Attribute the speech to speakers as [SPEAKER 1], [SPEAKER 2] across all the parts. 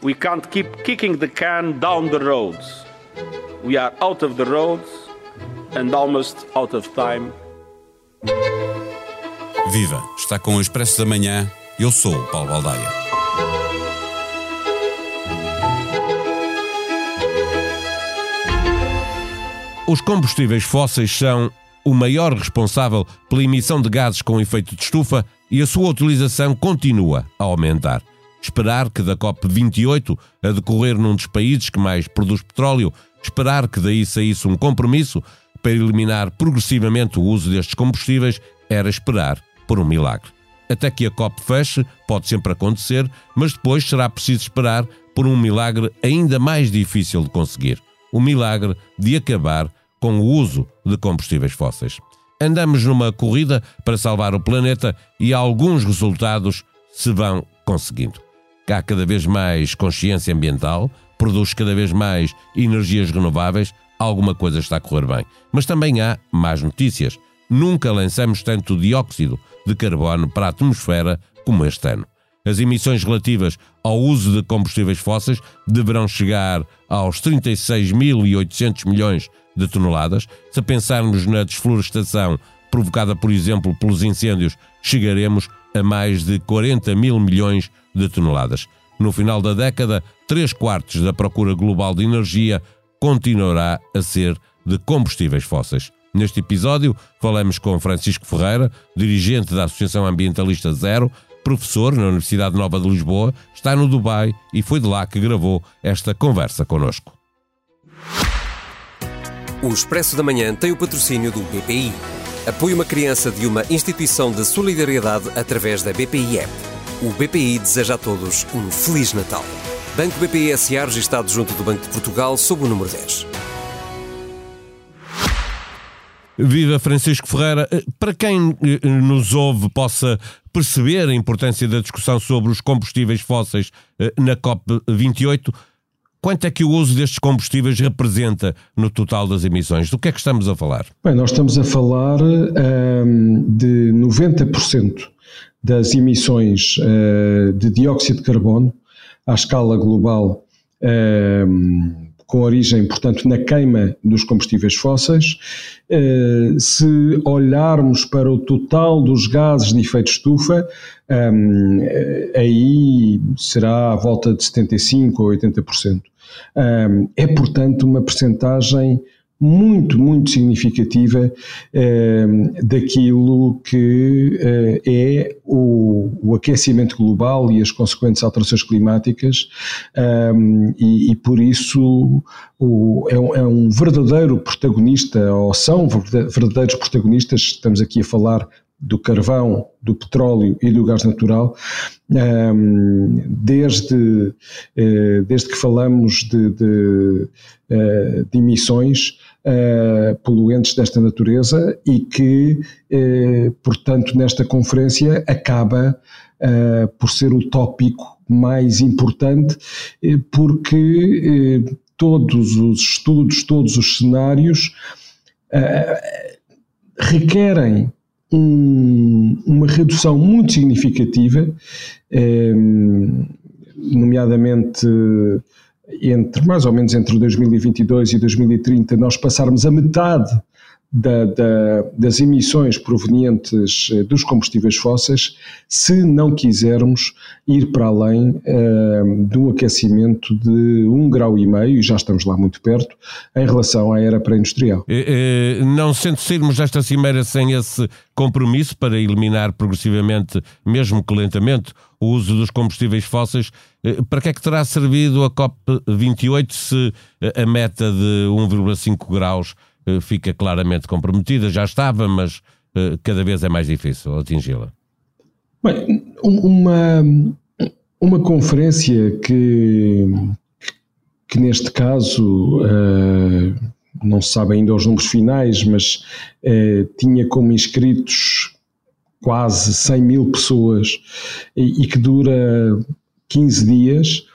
[SPEAKER 1] We can't keep kicking the can down the roads. We are out of the roads and almost out of time.
[SPEAKER 2] Viva! Está com o Expresso da Manhã. Eu sou o Paulo Baldaia.
[SPEAKER 3] Os combustíveis fósseis são o maior responsável pela emissão de gases com efeito de estufa e a sua utilização continua a aumentar. Esperar que da COP28, a decorrer num dos países que mais produz petróleo, esperar que daí saísse um compromisso para eliminar progressivamente o uso destes combustíveis era esperar por um milagre. Até que a COP feche, pode sempre acontecer, mas depois será preciso esperar por um milagre ainda mais difícil de conseguir: o milagre de acabar com o uso de combustíveis fósseis. Andamos numa corrida para salvar o planeta e alguns resultados se vão conseguindo. Há cada vez mais consciência ambiental, produz cada vez mais energias renováveis, alguma coisa está a correr bem. Mas também há más notícias. Nunca lançamos tanto dióxido de carbono para a atmosfera como este ano. As emissões relativas ao uso de combustíveis fósseis deverão chegar aos 36.800 milhões de toneladas. Se pensarmos na desflorestação provocada, por exemplo, pelos incêndios, chegaremos a mais de 40 mil milhões de toneladas. No final da década, 3 quartos da procura global de energia continuará a ser de combustíveis fósseis. Neste episódio, falamos com Francisco Ferreira, dirigente da Associação Ambientalista Zero, professor na Universidade Nova de Lisboa, está no Dubai e foi de lá que gravou esta conversa connosco.
[SPEAKER 4] O Expresso da Manhã tem o patrocínio do BPI. Apoie uma criança de uma instituição de solidariedade através da BPI App. O BPI deseja a todos um Feliz Natal. Banco BPI SA registado junto do Banco de Portugal sob o número 10.
[SPEAKER 3] Viva Francisco Ferreira. Para quem eh, nos ouve possa perceber a importância da discussão sobre os combustíveis fósseis eh, na COP28, quanto é que o uso destes combustíveis representa no total das emissões? Do que é que estamos a falar?
[SPEAKER 5] Bem, nós estamos a falar um, de 90% das emissões uh, de dióxido de carbono à escala global. Um, com origem, portanto, na queima dos combustíveis fósseis. Eh, se olharmos para o total dos gases de efeito estufa, eh, aí será à volta de 75% ou 80%. Ehm, é, portanto, uma percentagem muito, muito significativa eh, daquilo que eh, é o, o, aquecimento global e as consequentes alterações climáticas, eh, e, e, por isso o, é, um, é, um, verdadeiro protagonista, ou são verdadeiros protagonistas, estamos aqui a falar do carvão, do petróleo e do gás natural, desde, eh, desde que falamos de, de, eh, de emissões uh, poluentes desta natureza e que, portanto, nesta conferência acaba por ser o tópico mais importante, porque todos os estudos, todos os cenários requerem um, uma redução muito significativa, nomeadamente entre mais ou menos entre 2022 e 2030 nós passarmos a metade da, da, das emissões provenientes eh, dos combustíveis fósseis, se não quisermos ir para além uh, de um aquecimento de um grau e meio, e já estamos lá muito perto, em relação à era pré-industrial.
[SPEAKER 3] Não sendo sairmos desta cimeira sem esse compromisso para eliminar progressivamente, mesmo que lentamente, o uso dos combustíveis fósseis, eh, para que é que terá servido a COP28 se a meta de 1,5 graus eh, fica claramente comprometida? Já estava, mas eh, cada vez é mais difícil atingi-la.
[SPEAKER 5] Bem, uma, uma conferência que, que neste caso não se sabe ainda os números finais, mas tinha como inscritos quase 100 mil pessoas e que dura 15 dias,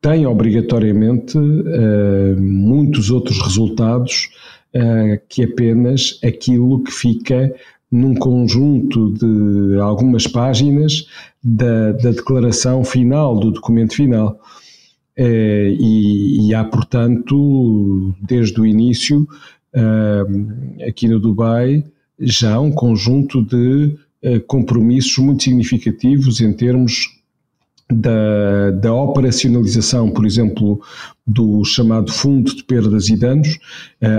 [SPEAKER 5] tem obrigatoriamente uh, muitos outros resultados uh, que apenas aquilo que fica num conjunto de algumas páginas da, da declaração final, do documento final. Eh, e, e, há, portanto, desde o início, aqui no Dubai, já um conjunto de compromissos muito significativos em termos da, da, operacionalização, por exemplo, do chamado Fundo de Perdas e Danos,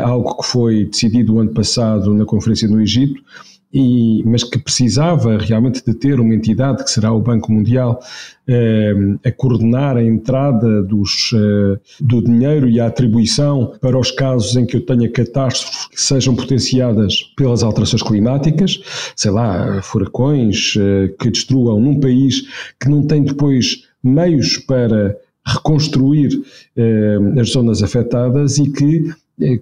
[SPEAKER 5] algo que foi decidido o ano passado na Conferência no Egito, e, mas que precisava realmente de ter uma entidade, que será o Banco Mundial, eh, a coordenar a entrada dos, eh, do dinheiro e a atribuição para os casos em que eu tenha catástrofes que sejam potenciadas pelas alterações climáticas, sei lá, furacões eh, que destruam num país que não tem depois meios para reconstruir eh, as zonas afetadas e que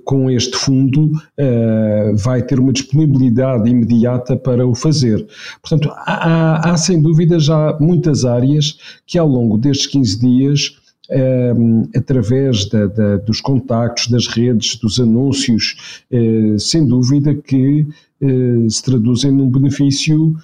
[SPEAKER 5] com este fundo uh, vai ter uma disponibilidade imediata para o fazer. Portanto, há, há, sem dúvida já muitas áreas que ao longo destes 15 dias uh, através da, da, dos contactos, das redes, dos anúncios, sem dúvida que se traduzem num benefício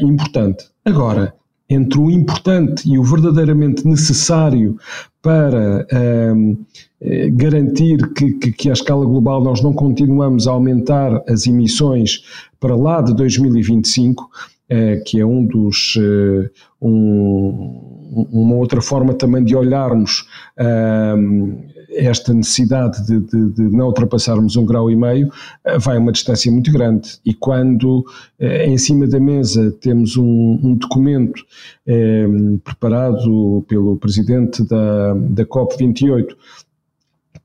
[SPEAKER 5] importante. Agora, entre o importante e o verdadeiramente necessário para um, eh, garantir que, que, que, à escala global nós não continuamos a aumentar as emissões para lá de 2025, eh, que é um dos eh, um, uma outra forma também de olharmos hum, esta necessidade de, de, de, não ultrapassarmos um grau e meio eh, vai uma distância muito grande. E quando eh, em cima da mesa temos um, um documento eh, preparado pelo presidente da, da COP28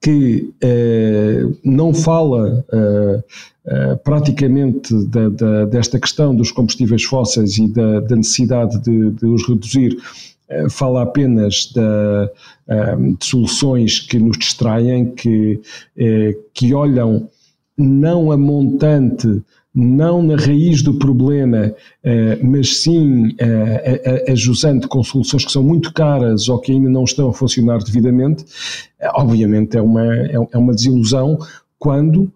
[SPEAKER 5] que eh, não fala eh, eh, praticamente da, da, desta questão dos combustíveis fósseis e da, da necessidade de, de, os reduzir eh, fala apenas eh, de soluções que nos distraem, que, que olham não a montante, não na raiz do problema, mas sim ajusando com soluções que são muito caras ou que ainda não estão a funcionar devidamente, obviamente é uma, é, é uma desilusão quando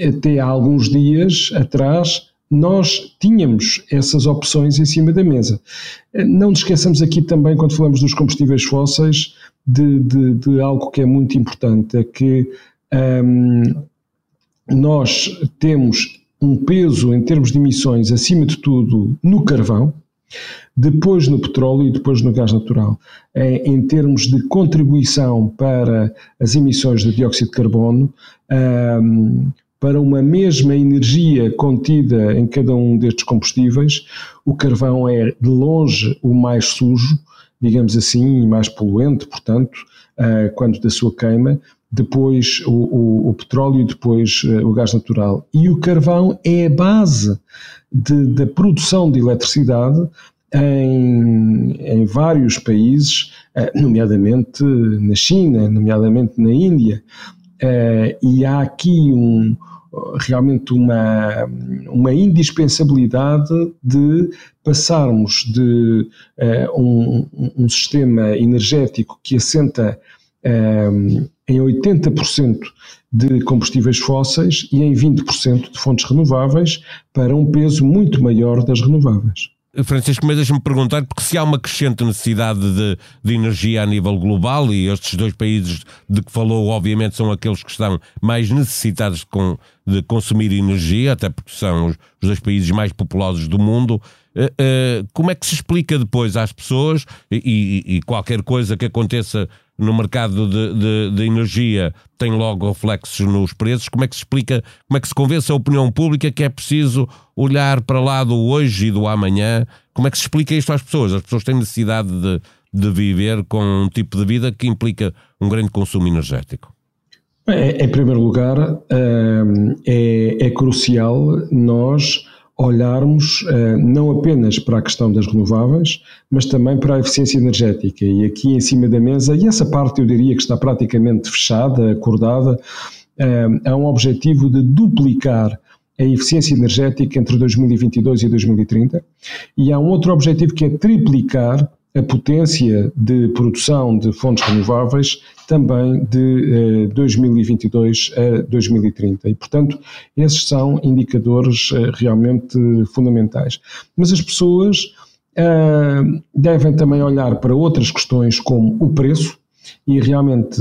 [SPEAKER 5] até há alguns dias atrás nós tínhamos essas opções em cima da mesa. Não nos esqueçamos aqui também, quando falamos dos combustíveis fósseis, de, de, de algo que é muito importante, é que hum, nós temos um peso em termos de emissões, acima de tudo, no carvão, depois no petróleo e depois no gás natural. Em termos de contribuição para as emissões de dióxido de carbono, hum, para uma mesma energia contida em cada um destes combustíveis, o carvão é de longe o mais sujo, digamos assim, e mais poluente, portanto, uh, quando da sua queima, depois o, o, o petróleo depois uh, o gás natural. E o carvão é a base da produção de eletricidade em, em vários países, uh, nomeadamente na China, nomeadamente na Índia. e há aqui um, realmente uma, uma indispensabilidade de passarmos de um, um, sistema energético que assenta em 80% de combustíveis fósseis e em 20% de fontes renováveis para um peso muito maior das renováveis.
[SPEAKER 3] Francisco, mas deixa-me perguntar, porque se há uma crescente necessidade de, de, energia a nível global, e estes dois países de que falou, obviamente, são aqueles que estão mais necessitados de, com, de consumir energia, até porque são os, os dois países mais populosos do mundo, uh, uh, como é que se explica depois às pessoas, e, e, e qualquer coisa que aconteça no mercado de, de, de, energia tem logo reflexos nos preços. Como é que se explica, como é que se convence a opinião pública que é preciso olhar para lá do hoje e do amanhã? Como é que se explica isto às pessoas? As pessoas têm necessidade de, de viver com um tipo de vida que implica um grande consumo energético.
[SPEAKER 5] É, em primeiro lugar, hum, é, é crucial nós olharmos uh, não apenas para a questão das renováveis, mas também para a eficiência energética. E aqui em cima da mesa, e essa parte eu diria que está praticamente fechada, acordada, uh, há um objetivo de duplicar a eficiência energética entre 2022 e 2030, e há um outro objetivo que é triplicar a potência de produção de fontes renováveis também de eh, 2022 a 2030. E, portanto, esses são indicadores eh, realmente fundamentais. Mas as pessoas eh, devem também olhar para outras questões como o preço, e realmente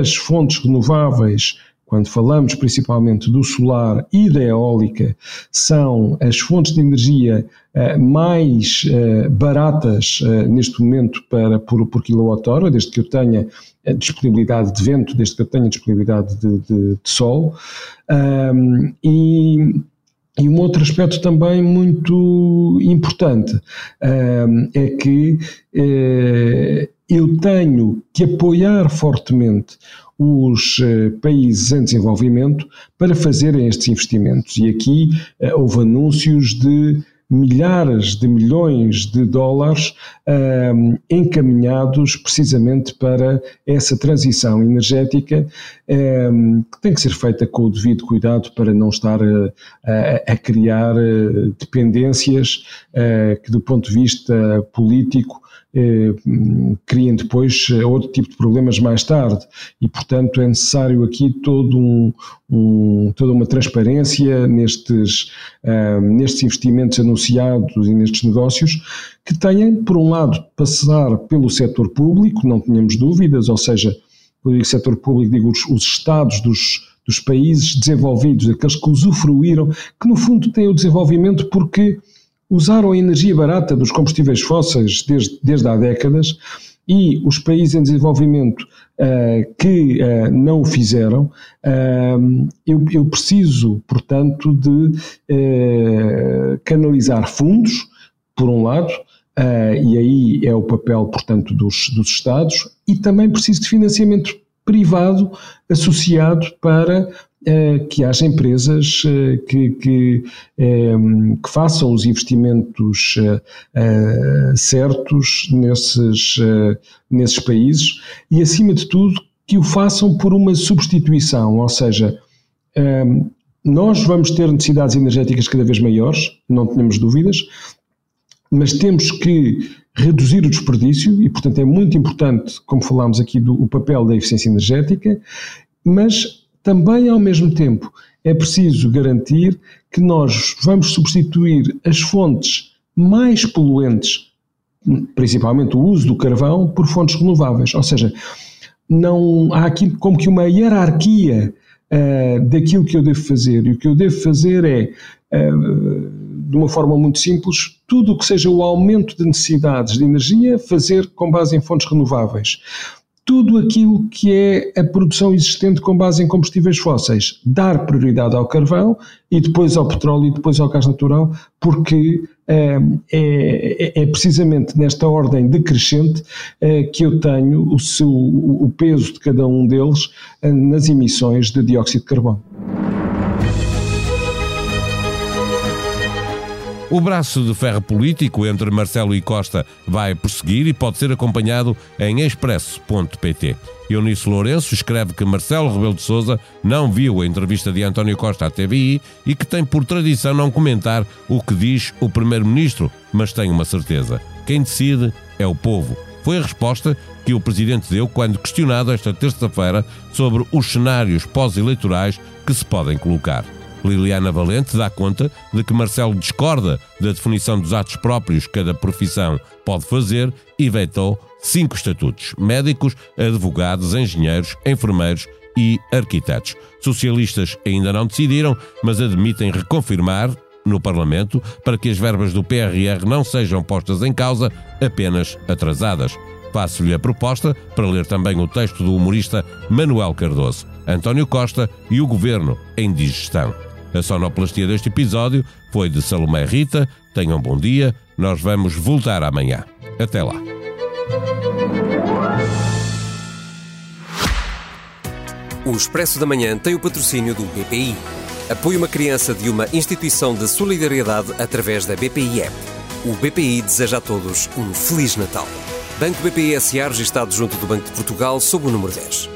[SPEAKER 5] as fontes renováveis quando falamos principalmente do solar e da eólica, são as fontes de energia uh, mais uh, baratas uh, neste momento para, por, por quilowatt-hora, desde que eu tenha disponibilidade de vento, desde que eu tenha disponibilidade de, de, de sol. Um, e, e um outro aspecto também muito importante um, é que eu tenho que apoiar fortemente os eh, países em desenvolvimento para fazerem estes investimentos. E aqui eh, houve anúncios de milhares de milhões de dólares um, ehm, encaminhados precisamente para essa transição energética um, que tem que ser feita com o devido cuidado para não estar a, a, a criar dependências uh, que do ponto de vista político eh, criem depois eh, outro tipo de problemas mais tarde. E, portanto, é necessário aqui todo um, um, toda uma transparência nestes, uh, nestes investimentos anunciados e nestes negócios que tenham, por um lado, passar pelo setor público, não tenhamos dúvidas, ou seja, quando digo setor público, digo os, os Estados dos, dos países desenvolvidos, aqueles que usufruíram, que no fundo têm o desenvolvimento porque usaram a energia barata dos combustíveis fósseis desde, desde há décadas e os países em desenvolvimento uh, que uh, não o fizeram, uh, eu, eu, preciso, portanto, de canalizar fundos, por um lado, e aí é o papel, portanto, dos, dos Estados, e também preciso de financiamento privado associado para que haja empresas uh, que, que, um, que, façam os investimentos certos nesses, nesses países e, acima de tudo, que o façam por uma substituição, ou seja, nós vamos ter necessidades energéticas cada vez maiores, não tenhamos dúvidas, mas temos que reduzir o desperdício e, portanto, é muito importante, como falámos aqui, do o papel da eficiência energética, mas também, ao mesmo tempo, é preciso garantir que nós vamos substituir as fontes mais poluentes, principalmente o uso do carvão, por fontes renováveis. Ou seja, não há aqui como que uma hierarquia uh, daquilo que eu devo fazer. E o que eu devo fazer é. Uh, de uma forma muito simples, tudo o que seja o aumento de necessidades de energia, fazer com base em fontes renováveis. Tudo aquilo que é a produção existente com base em combustíveis fósseis, dar prioridade ao carvão e depois ao petróleo e depois ao gás natural, porque é, é, é, precisamente nesta ordem decrescente é, que eu tenho o, seu, o peso de cada um deles eh, nas emissões de dióxido de carbono.
[SPEAKER 3] O braço de ferro político entre Marcelo e Costa vai prosseguir e pode ser acompanhado em expresso.pt. Eunice Lourenço escreve que Marcelo Rebelo de Sousa não viu a entrevista de António Costa à TVI e que tem por tradição não comentar o que diz o primeiro-ministro, mas tem uma certeza: quem decide é o povo. Foi a resposta que o presidente deu quando questionado esta terça-feira sobre os cenários pós-eleitorais que se podem colocar. Liliana Valente dá conta de que Marcelo discorda da definição dos atos próprios que cada profissão pode fazer e vetou cinco estatutos: médicos, advogados, engenheiros, enfermeiros e arquitetos. Socialistas ainda não decidiram, mas admitem reconfirmar no Parlamento para que as verbas do PRR não sejam postas em causa, apenas atrasadas. Faço-lhe a proposta para ler também o texto do humorista Manuel Cardoso, António Costa e o Governo em digestão. A sonoplastia deste episódio foi de Salomé Rita. Tenham um bom dia. Nós vamos voltar amanhã. Até lá.
[SPEAKER 4] O Expresso da Manhã tem o patrocínio do BPI. Apoie uma criança de uma instituição de solidariedade através da BPI App. O BPI deseja a todos um Feliz Natal. Banco BPI SA registado junto do Banco de Portugal sob o número 10.